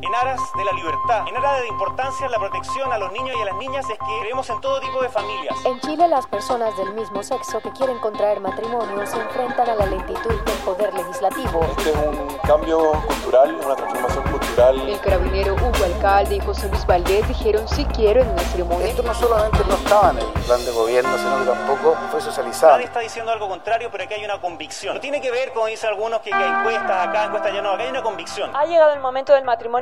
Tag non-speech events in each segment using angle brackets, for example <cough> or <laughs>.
en aras de la libertad, en aras de importancia la protección a los niños y a las niñas, es que creemos en todo tipo de familias. En Chile, las personas del mismo sexo que quieren contraer matrimonio se enfrentan a la lentitud del poder legislativo. Este es un cambio cultural, una transformación cultural. El carabinero Hugo Alcalde y José Luis Valdés dijeron sí quiero en una ceremonia. Esto no solamente no estaba en el plan de gobierno, sino que tampoco fue socializado. Nadie está diciendo algo contrario, pero aquí hay una convicción. No tiene que ver, como dicen algunos, que, que hay encuestas acá, encuestas allá, no, acá hay una convicción. Ha llegado el momento del matrimonio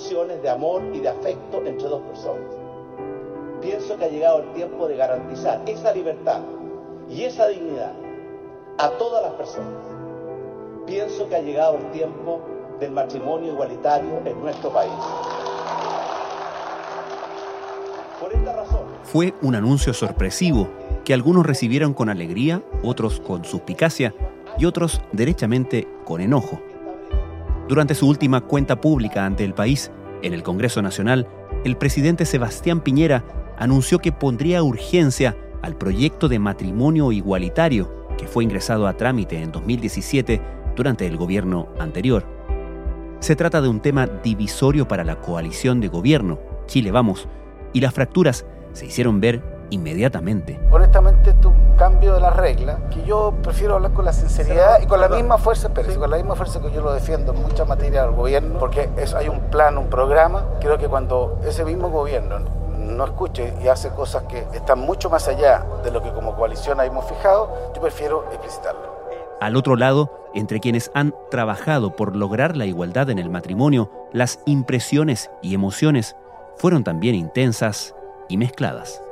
Relaciones de amor y de afecto entre dos personas. Pienso que ha llegado el tiempo de garantizar esa libertad y esa dignidad a todas las personas. Pienso que ha llegado el tiempo del matrimonio igualitario en nuestro país. Por esta razón, Fue un anuncio sorpresivo que algunos recibieron con alegría, otros con suspicacia y otros derechamente con enojo. Durante su última cuenta pública ante el país, en el Congreso Nacional, el presidente Sebastián Piñera anunció que pondría urgencia al proyecto de matrimonio igualitario que fue ingresado a trámite en 2017 durante el gobierno anterior. Se trata de un tema divisorio para la coalición de gobierno, Chile Vamos, y las fracturas se hicieron ver inmediatamente. Honestamente, esto cambio de la regla que yo prefiero hablar con la sinceridad y con la misma fuerza, pero con la misma fuerza que yo lo defiendo en muchas materias del gobierno, porque es, hay un plan, un programa. Creo que cuando ese mismo gobierno no escuche y hace cosas que están mucho más allá de lo que como coalición hemos fijado, yo prefiero explicitarlo. Al otro lado, entre quienes han trabajado por lograr la igualdad en el matrimonio, las impresiones y emociones fueron también intensas y mezcladas.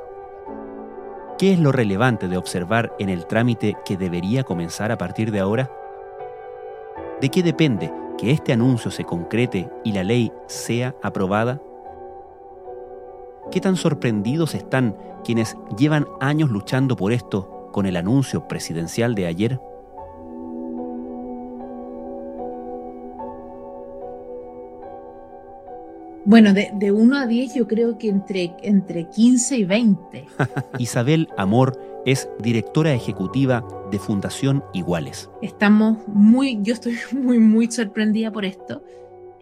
¿Qué es lo relevante de observar en el trámite que debería comenzar a partir de ahora? ¿De qué depende que este anuncio se concrete y la ley sea aprobada? ¿Qué tan sorprendidos están quienes llevan años luchando por esto con el anuncio presidencial de ayer? Bueno, de, de 1 a 10 yo creo que entre, entre 15 y 20. <laughs> Isabel Amor es directora ejecutiva de Fundación Iguales. Estamos muy, yo estoy <laughs> muy, muy sorprendida por esto.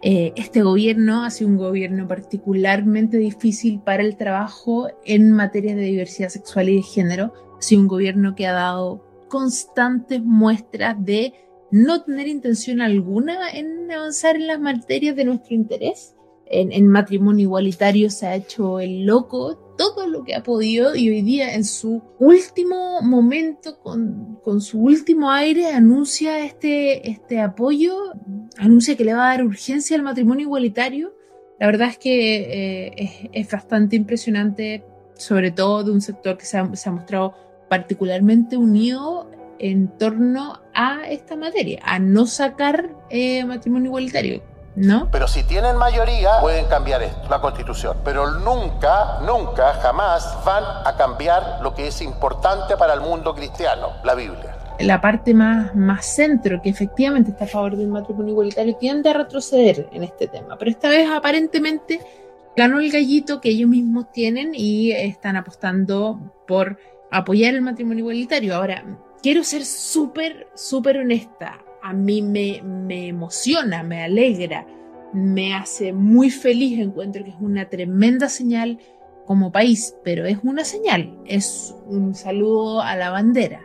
Eh, este gobierno ha sido un gobierno particularmente difícil para el trabajo en materia de diversidad sexual y de género. Ha sido un gobierno que ha dado constantes muestras de no tener intención alguna en avanzar en las materias de nuestro interés. En, matrimonio igualitario se ha hecho el loco todo lo que ha podido y hoy día en su último momento, con, con su último aire, anuncia este, este apoyo, anuncia que le va a dar urgencia al matrimonio igualitario. La verdad es que eh, es, bastante impresionante, sobre todo de un sector que se ha, se ha mostrado particularmente unido en torno a esta materia, a no sacar eh, matrimonio igualitario ¿No? Pero si tienen mayoría, pueden cambiar esto, la constitución. Pero nunca, nunca, jamás van a cambiar lo que es importante para el mundo cristiano, la Biblia. La parte más, más centro, que efectivamente está a favor del matrimonio igualitario, tiende a retroceder en este tema. Pero esta vez aparentemente ganó el gallito que ellos mismos tienen y están apostando por apoyar el matrimonio igualitario. Ahora, quiero ser súper, súper honesta a mí me, me, emociona, me alegra, me hace muy feliz, encuentro que es una tremenda señal como país, pero es una señal, es un saludo a la bandera,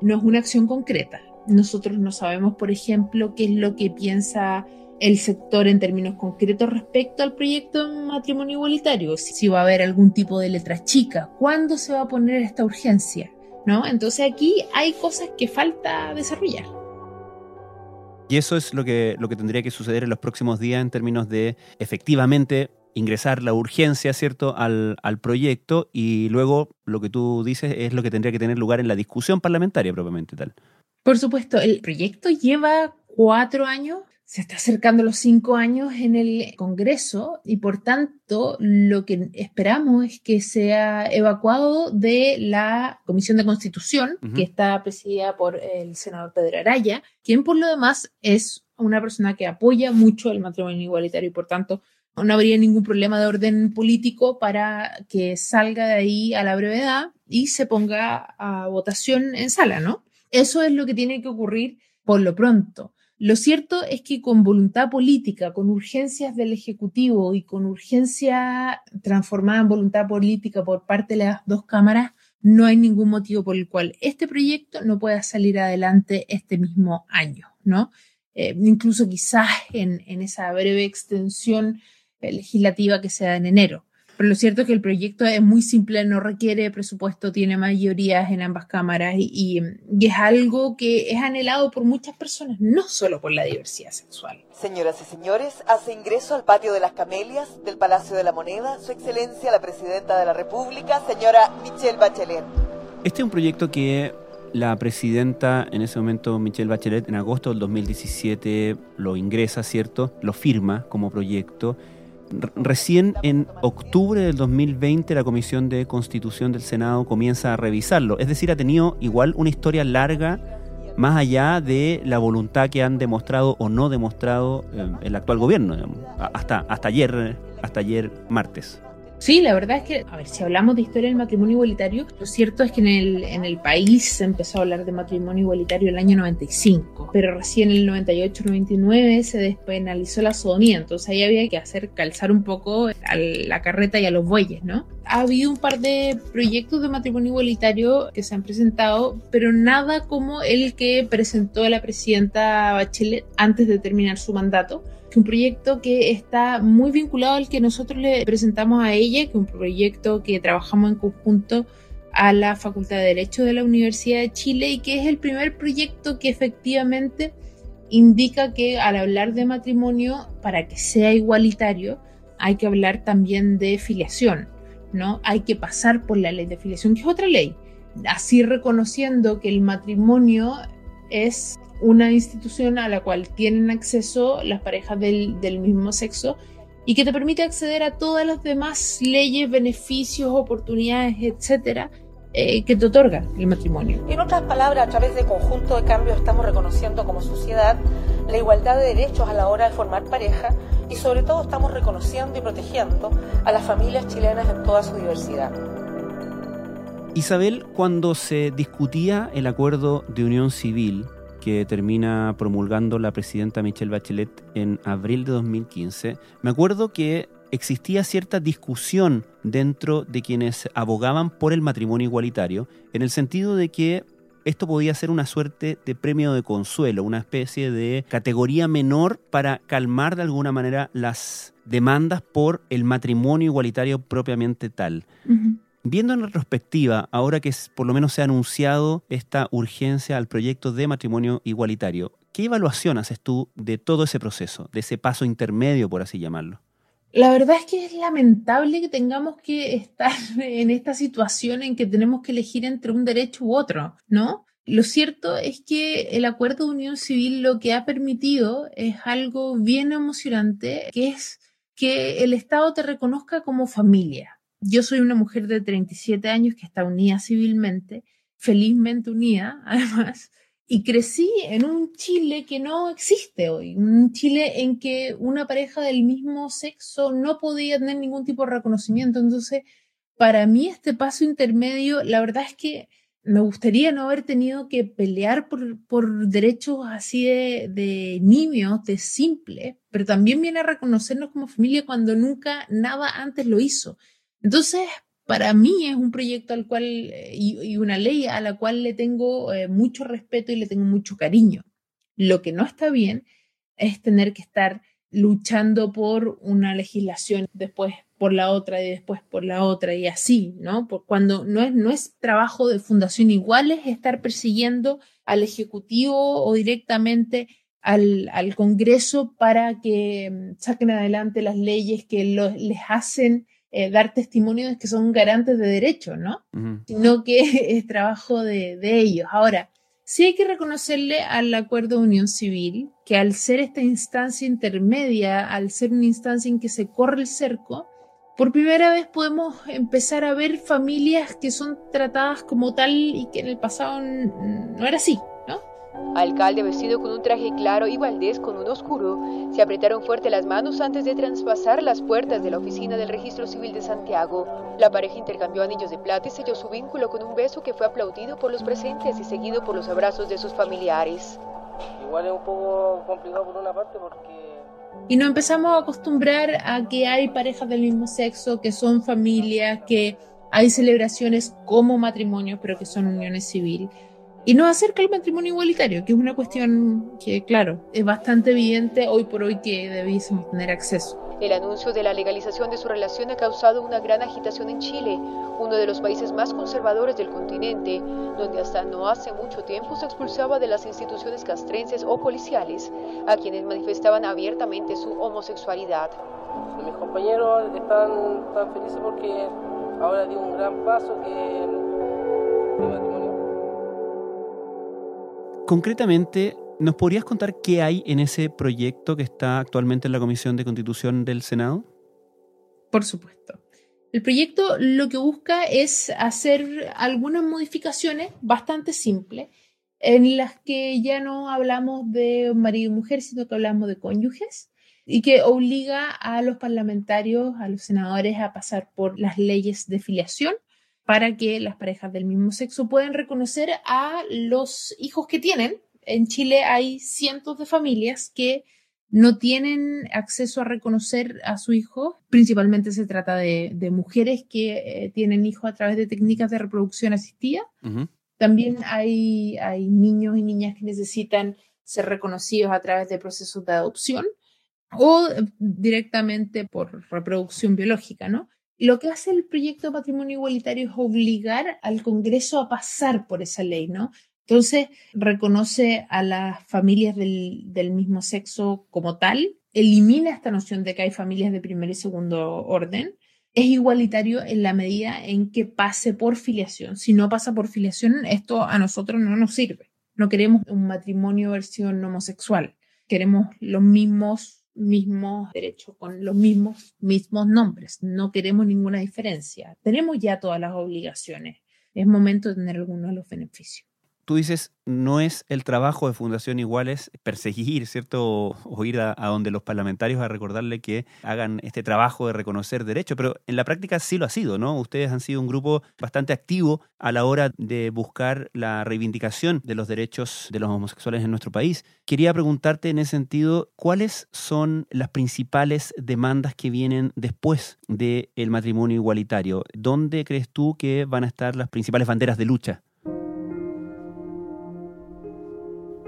no es una acción concreta. Nosotros no sabemos, por ejemplo, qué es lo que piensa el sector en términos concretos respecto al proyecto de matrimonio igualitario, si va a haber algún tipo de letra chica, cuándo se va a poner esta urgencia, ¿no? Entonces aquí hay cosas que falta desarrollar. Y eso es lo que, lo que tendría que suceder en los próximos días en términos de efectivamente ingresar la urgencia, ¿cierto?, al, al, proyecto y luego lo que tú dices es lo que tendría que tener lugar en la discusión parlamentaria propiamente tal. Por supuesto, el proyecto lleva cuatro años se está acercando los cinco años en el Congreso y por tanto lo que esperamos es que sea evacuado de la Comisión de Constitución, que está presidida por el senador Pedro Araya, quien por lo demás es una persona que apoya mucho el matrimonio igualitario y por tanto no habría ningún problema de orden político para que salga de ahí a la brevedad y se ponga a votación en sala, ¿no? Eso es lo que tiene que ocurrir por lo pronto. Lo cierto es que con voluntad política, con urgencias del Ejecutivo y con urgencia transformada en voluntad política por parte de las dos cámaras, no hay ningún motivo por el cual este proyecto no pueda salir adelante este mismo año, ¿no? Eh, incluso quizás en, esa breve extensión eh, legislativa que se da en enero. Pero lo cierto es que el proyecto es muy simple, no requiere presupuesto, tiene mayorías en ambas cámaras y, es algo que es anhelado por muchas personas, no solo por la diversidad sexual. Señoras y señores, hace ingreso al patio de las Camelias del Palacio de la Moneda Su Excelencia la Presidenta de la República, señora Michelle Bachelet. Este es un proyecto que la presidenta, en ese momento Michelle Bachelet, en agosto del 2017 lo ingresa, ¿cierto? Lo firma como proyecto Recién en octubre del 2020 la Comisión de Constitución del Senado comienza a revisarlo. Es decir, ha tenido igual una historia larga más allá de la voluntad que han demostrado o no demostrado eh, el actual gobierno, hasta, hasta ayer, hasta ayer martes. Sí, la verdad es que, a ver, si hablamos de historia del matrimonio igualitario, lo cierto es que en el, en el país se empezó a hablar de matrimonio igualitario el año 95, pero recién en el 98-99 se despenalizó la sodomía, entonces ahí había que hacer calzar un poco a la carreta y a los bueyes, ¿no? Ha habido un par de proyectos de matrimonio igualitario que se han presentado, pero nada como el que presentó la presidenta Bachelet antes de terminar su mandato un proyecto que está muy vinculado al que nosotros le presentamos a ella, que es un proyecto que trabajamos en conjunto a la Facultad de Derecho de la Universidad de Chile y que es el primer proyecto que efectivamente indica que al hablar de matrimonio, para que sea igualitario, hay que hablar también de filiación, ¿no? Hay que pasar por la ley de filiación, que es otra ley, así reconociendo que el matrimonio es una institución a la cual tienen acceso las parejas del, mismo sexo y que te permite acceder a todas las demás leyes, beneficios, oportunidades, etcétera, eh, que te otorga el matrimonio. En otras palabras, a través de conjunto de cambios estamos reconociendo como sociedad la igualdad de derechos a la hora de formar pareja y sobre todo estamos reconociendo y protegiendo a las familias chilenas en toda su diversidad. Isabel, cuando se discutía el acuerdo de unión civil que termina promulgando la presidenta Michelle Bachelet en abril de 2015, me acuerdo que existía cierta discusión dentro de quienes abogaban por el matrimonio igualitario, en el sentido de que esto podía ser una suerte de premio de consuelo, una especie de categoría menor para calmar de alguna manera las demandas por el matrimonio igualitario propiamente tal. Viendo en retrospectiva, ahora que por lo menos se ha anunciado esta urgencia al proyecto de matrimonio igualitario, ¿qué evaluación haces tú de todo ese proceso, de ese paso intermedio, por así llamarlo? La verdad es que es lamentable que tengamos que estar <laughs> en esta situación en que tenemos que elegir entre un derecho u otro, ¿no? Lo cierto es que el acuerdo de unión civil lo que ha permitido es algo bien emocionante, que es que el Estado te reconozca como familia yo soy una mujer de 37 años que está unida civilmente, felizmente unida, <laughs> además, y crecí en un Chile que no existe hoy, un Chile en que una pareja del mismo sexo no podía tener ningún tipo de reconocimiento. Entonces, para mí este paso intermedio, la verdad es que me gustaría no haber tenido que pelear por, por derechos así de, de niños, de simple, pero también viene a reconocernos como familia cuando nunca nada antes lo hizo. Entonces, para mí es un proyecto al cual eh, y, una ley a la cual le tengo eh, mucho respeto y le tengo mucho cariño. Lo que no está bien es tener que estar luchando por una legislación, después por la otra y después por la otra y así, ¿no? Por cuando no es, no es trabajo de fundación igual es estar persiguiendo al Ejecutivo o directamente al, al Congreso para que mm, saquen adelante las leyes que les hacen eh, dar testimonio de que son garantes de derechos, ¿no? Sino que <laughs> es trabajo de, ellos. Ahora, Sí hay que reconocerle al acuerdo de unión civil que al ser esta instancia intermedia, al ser una instancia en que se corre el cerco, por primera vez podemos empezar a ver familias que son tratadas como tal y que en el pasado no era así. Alcalde vestido con un traje claro y Valdés con un oscuro se apretaron fuerte las manos antes de traspasar las puertas de la oficina del Registro Civil de Santiago. La pareja intercambió anillos de plata y selló su vínculo con un beso que fue aplaudido por los presentes y seguido por los abrazos de sus familiares. Igual es un poco complicado por una parte porque y nos empezamos a acostumbrar a que hay parejas del mismo sexo, que son familias, que hay celebraciones como matrimonio, pero que son uniones civiles. Y nos acerca el matrimonio igualitario, que es una cuestión que, claro, es bastante evidente hoy por hoy que debiésemos tener acceso. El anuncio de la legalización de su relación ha causado una gran agitación en Chile, uno de los países más conservadores del continente, donde hasta no hace mucho tiempo se expulsaba de las instituciones castrenses o policiales a quienes manifestaban abiertamente su homosexualidad. Mis compañeros están tan felices porque ahora dio un gran paso que el matrimonio Concretamente, ¿nos podrías contar qué hay en ese proyecto que está actualmente en la Comisión de Constitución del Senado? Por supuesto. El proyecto lo que busca es hacer algunas modificaciones bastante simples en las que ya no hablamos de marido y mujer, sino que hablamos de cónyuges y que obliga a los parlamentarios, a los senadores a pasar por las leyes de filiación para que las parejas del mismo sexo puedan reconocer a los hijos que tienen. En Chile hay cientos de familias que no tienen acceso a reconocer a su hijo. Principalmente se trata de, mujeres que eh, tienen hijos a través de técnicas de reproducción asistida. También hay, hay niños y niñas que necesitan ser reconocidos a través de procesos de adopción o directamente por reproducción biológica, ¿no? Lo que hace el proyecto de patrimonio igualitario es obligar al Congreso a pasar por esa ley, ¿no? Entonces, reconoce a las familias del, mismo sexo como tal, elimina esta noción de que hay familias de primer y segundo orden, es igualitario en la medida en que pase por filiación. Si no pasa por filiación, esto a nosotros no nos sirve. No queremos un matrimonio versión homosexual. Queremos los mismos mismos derechos, con los mismos, mismos nombres. No queremos ninguna diferencia. Tenemos ya todas las obligaciones. Es momento de tener algunos de los beneficios tú dices, no es el trabajo de Fundación Iguales perseguir, ¿cierto? O, ir a, donde los parlamentarios a recordarle que hagan este trabajo de reconocer derechos, pero en la práctica sí lo ha sido, ¿no? Ustedes han sido un grupo bastante activo a la hora de buscar la reivindicación de los derechos de los homosexuales en nuestro país. Quería preguntarte en ese sentido, ¿cuáles son las principales demandas que vienen después del matrimonio igualitario? ¿Dónde crees tú que van a estar las principales banderas de lucha?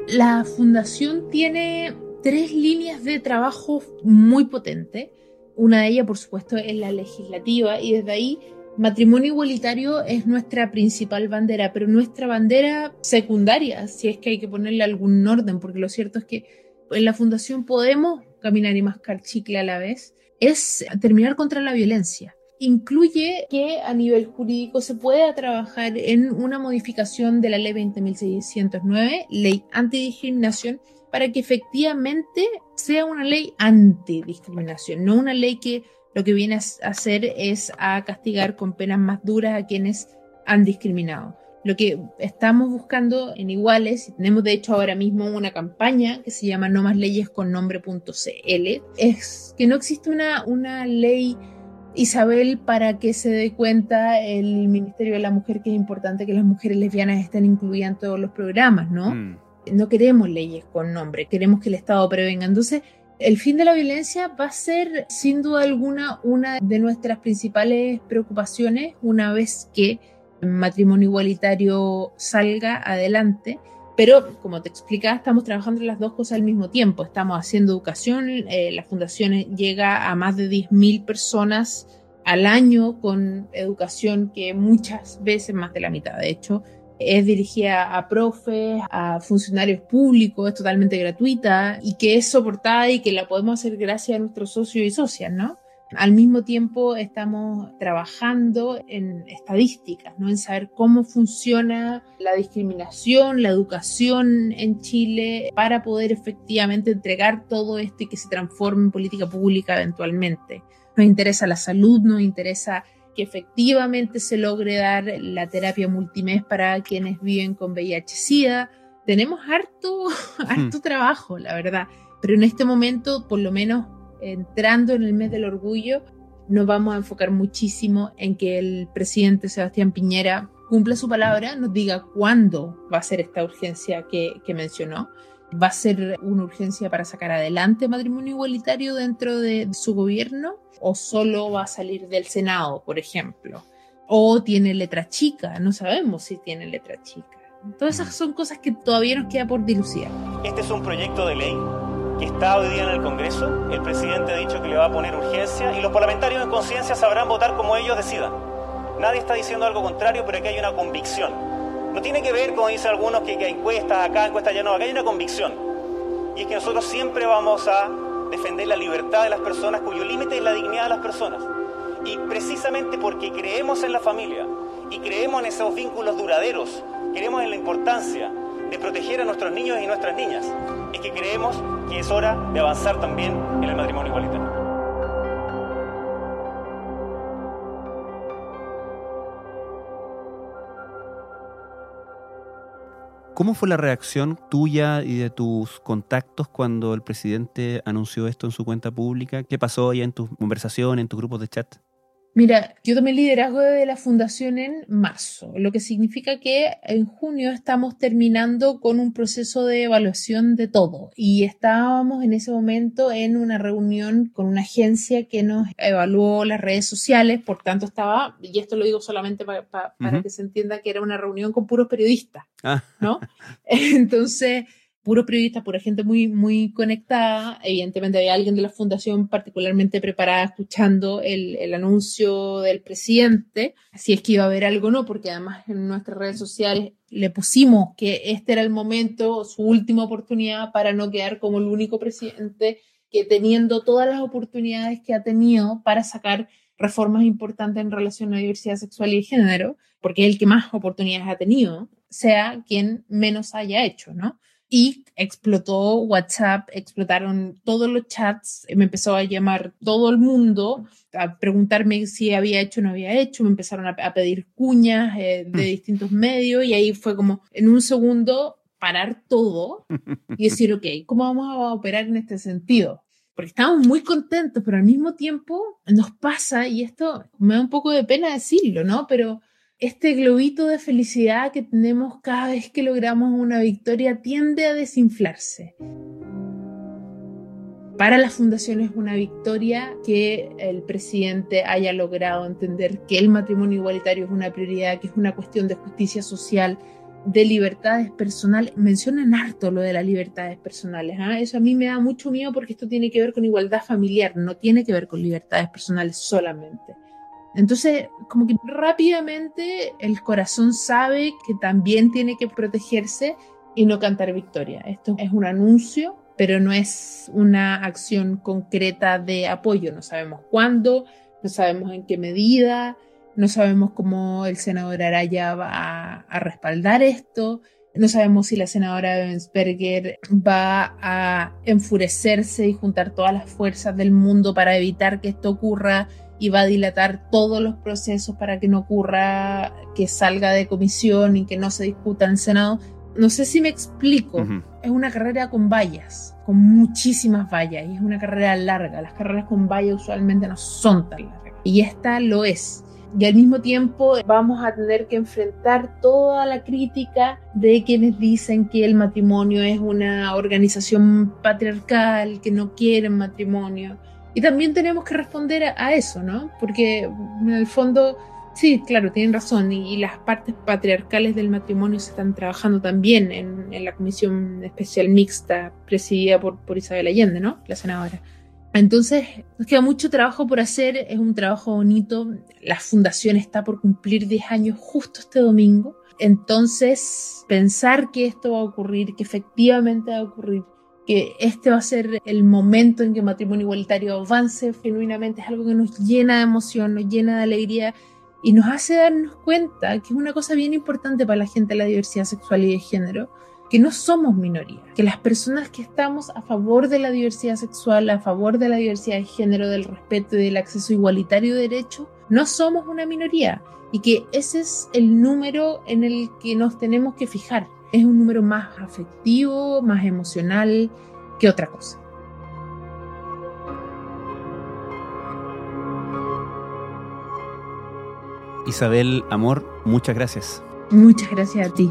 La fundación tiene tres líneas de trabajo muy potentes. Una de ellas, por supuesto, es la legislativa y desde ahí matrimonio igualitario es nuestra principal bandera, pero nuestra bandera secundaria, si es que hay que ponerle algún orden, porque lo cierto es que en la fundación podemos caminar y mascar chicle a la vez, es terminar contra la violencia incluye que a nivel jurídico se pueda trabajar en una modificación de la ley 20.609, ley antidiscriminación, para que efectivamente sea una ley antidiscriminación, no una ley que lo que viene a hacer es a castigar con penas más duras a quienes han discriminado. Lo que estamos buscando en Iguales, y tenemos de hecho ahora mismo una campaña que se llama No más leyes con nombre.cl, es que no existe una, una ley Isabel para que se dé cuenta el Ministerio de la Mujer que es importante que las mujeres lesbianas estén incluidas en todos los programas, ¿no? Mm. No queremos leyes con nombre, queremos que el Estado prevenga. Entonces, el fin de la violencia va a ser sin duda alguna una de nuestras principales preocupaciones una vez que el matrimonio igualitario salga adelante pero, como te explicaba, estamos trabajando las dos cosas al mismo tiempo. Estamos haciendo educación, eh, la fundación llega a más de 10.000 personas al año con educación que muchas veces, más de la mitad de hecho, es dirigida a profes, a funcionarios públicos, es totalmente gratuita y que es soportada y que la podemos hacer gracias a nuestros socios y socias, ¿no? Al mismo tiempo estamos trabajando en estadísticas, ¿no? en saber cómo funciona la discriminación, la educación en Chile para poder efectivamente entregar todo esto y que se transforme en política pública eventualmente. Nos interesa la salud, nos interesa que efectivamente se logre dar la terapia multimés para quienes viven con VIH-Sida. Tenemos harto, <laughs> harto trabajo, la verdad, pero en este momento, por lo menos entrando en el mes del orgullo, nos vamos a enfocar muchísimo en que el presidente Sebastián Piñera cumpla su palabra, nos diga cuándo va a ser esta urgencia que, mencionó. ¿Va a ser una urgencia para sacar adelante matrimonio igualitario dentro de su gobierno? ¿O solo va a salir del Senado, por ejemplo? ¿O tiene letra chica? No sabemos si tiene letra chica. Todas esas son cosas que todavía nos queda por dilucidar. Este es un proyecto de ley que está hoy día en el Congreso. El presidente ha dicho que le va a poner urgencia y los parlamentarios en conciencia sabrán votar como ellos decidan. Nadie está diciendo algo contrario, pero aquí hay una convicción. No tiene que ver, como dicen algunos, que, que encuestas acá, encuestas allá, no, acá hay una convicción. Y es que nosotros siempre vamos a defender la libertad de las personas, cuyo límite es la dignidad de las personas. Y precisamente porque creemos en la familia y creemos en esos vínculos duraderos, creemos en la importancia de proteger a nuestros niños y nuestras niñas, es que creemos que es hora de avanzar también en el matrimonio igualitario. ¿Cómo fue la reacción tuya y de tus contactos cuando el presidente anunció esto en su cuenta pública? ¿Qué pasó ahí en tu conversación, en tus grupos de chat? Mira, yo tomé el liderazgo de la fundación en marzo, lo que significa que en junio estamos terminando con un proceso de evaluación de todo y estábamos en ese momento en una reunión con una agencia que nos evaluó las redes sociales, por tanto estaba, y esto lo digo solamente para, que se entienda que era una reunión con puros periodistas, ah. ¿no? <laughs> Entonces puro periodista, pura gente muy, muy conectada. Evidentemente había alguien de la fundación particularmente preparada escuchando el, el, anuncio del presidente, si es que iba a haber algo o no, porque además en nuestras redes sociales le pusimos que este era el momento, su última oportunidad para no quedar como el único presidente que teniendo todas las oportunidades que ha tenido para sacar reformas importantes en relación a la diversidad sexual y género, porque es el que más oportunidades ha tenido, sea quien menos haya hecho, ¿no? Y explotó WhatsApp, explotaron todos los chats, me empezó a llamar todo el mundo a preguntarme si había hecho o no había hecho, me empezaron a, pedir cuñas eh, de mm. distintos medios y ahí fue como en un segundo parar todo y <laughs> decir, ok, ¿cómo vamos a operar en este sentido? Porque estamos muy contentos, pero al mismo tiempo nos pasa, y esto me da un poco de pena decirlo, ¿no? Pero este globito de felicidad que tenemos cada vez que logramos una victoria tiende a desinflarse. Para la fundación es una victoria que el presidente haya logrado entender que el matrimonio igualitario es una prioridad, que es una cuestión de justicia social, de libertades personales. Mencionan harto lo de las libertades personales. ¿ah? Eso a mí me da mucho miedo porque esto tiene que ver con igualdad familiar, no tiene que ver con libertades personales solamente. Entonces, como que rápidamente el corazón sabe que también tiene que protegerse y no cantar victoria. Esto es un anuncio, pero no es una acción concreta de apoyo. No sabemos cuándo, no sabemos en qué medida, no sabemos cómo el senador Araya va a, respaldar esto. No sabemos si la senadora Bensberger va a enfurecerse y juntar todas las fuerzas del mundo para evitar que esto ocurra y va a dilatar todos los procesos para que no ocurra que salga de comisión y que no se discuta en el Senado. No sé si me explico. Es una carrera con vallas, con muchísimas vallas, y es una carrera larga. Las carreras con vallas usualmente no son tan largas. Y esta lo es. Y al mismo tiempo vamos a tener que enfrentar toda la crítica de quienes dicen que el matrimonio es una organización patriarcal, que no quieren matrimonio y también tenemos que responder a, eso, ¿no? Porque en el fondo, sí, claro, tienen razón, y, las partes patriarcales del matrimonio se están trabajando también en, la comisión especial mixta presidida por, por Isabel Allende, ¿no? La senadora. Entonces, nos queda mucho trabajo por hacer, es un trabajo bonito. La fundación está por cumplir 10 años justo este domingo. Entonces, pensar que esto va a ocurrir, que efectivamente va a ocurrir, que este va a ser el momento en que el matrimonio igualitario avance genuinamente, es algo que nos llena de emoción, nos llena de alegría y nos hace darnos cuenta que es una cosa bien importante para la gente de la diversidad sexual y de género, que no somos minoría, que las personas que estamos a favor de la diversidad sexual, a favor de la diversidad de género, del respeto y del acceso igualitario de derechos, no somos una minoría y que ese es el número en el que nos tenemos que fijar. Es un número más afectivo, más emocional que otra cosa. Isabel, amor, muchas gracias. Muchas gracias a ti.